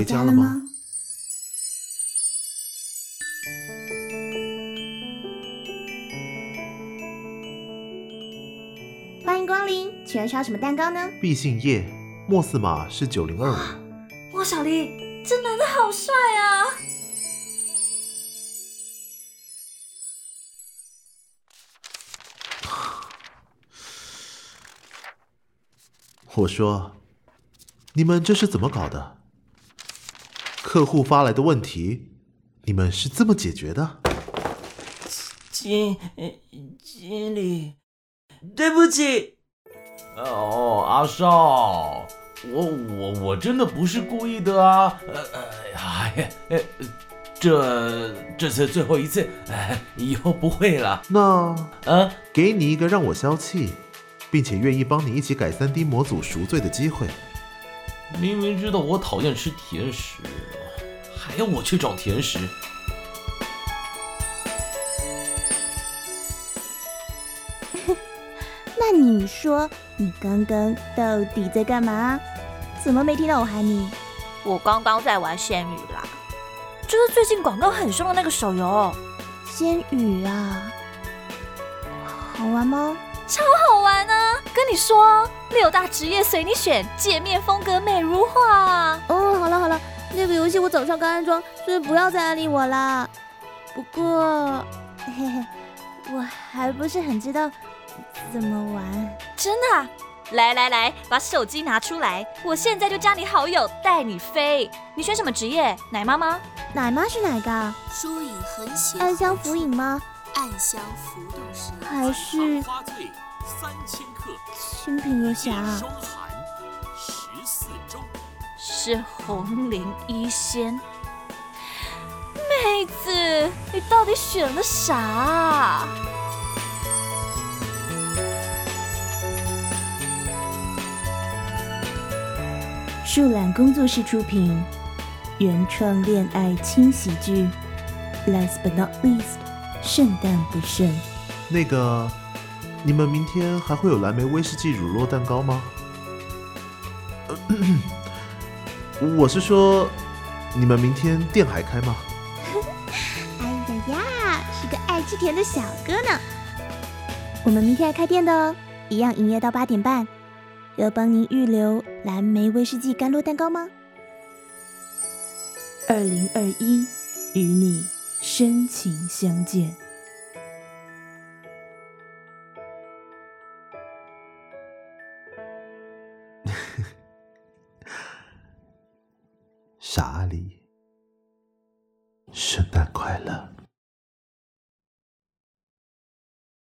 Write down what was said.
回家了吗？欢迎光临，请问需要什么蛋糕呢？毕姓叶，莫斯码是九零二五。哇，小丽，这男的好帅啊！我说，你们这是怎么搞的？客户发来的问题，你们是这么解决的？经经理，对不起。哦，阿少，我我我真的不是故意的啊！呃呃呀，呃，这这次最后一次，哎，以后不会了。那啊，给你一个让我消气，并且愿意帮你一起改三 D 模组赎罪的机会。明明知道我讨厌吃甜食，还要我去找甜食。那你说你刚刚到底在干嘛？怎么没听到我喊你？我刚刚在玩仙女啦，就是最近广告很凶的那个手游。仙女啊，好玩吗？超好玩啊！跟你说，六大职业随你选，界面风格美如画。哦，好了好了，那个游戏我早上刚安装，所以不要再安利我啦。不过，嘿嘿，我还不是很知道怎么玩。真的啊？来来来，把手机拿出来，我现在就加你好友，带你飞。你选什么职业？奶妈吗？奶妈是哪个？疏影横斜，暗香浮影吗？暗香浮动时，还是花醉三千克，清平乐侠？霜寒十四周，是红绫一仙。妹子，你到底选了啥？树懒工作室出品，原创恋爱轻喜剧。Last but not least，圣诞不剩。那个，你们明天还会有蓝莓威士忌乳酪蛋糕吗？我是说，你们明天店还开吗？哎呀呀，是个爱吃甜的小哥呢。我们明天还开店的哦，一样营业到八点半。要帮您预留蓝莓威士忌甘露蛋糕吗？二零二一，与你深情相见。哪里，圣诞快乐。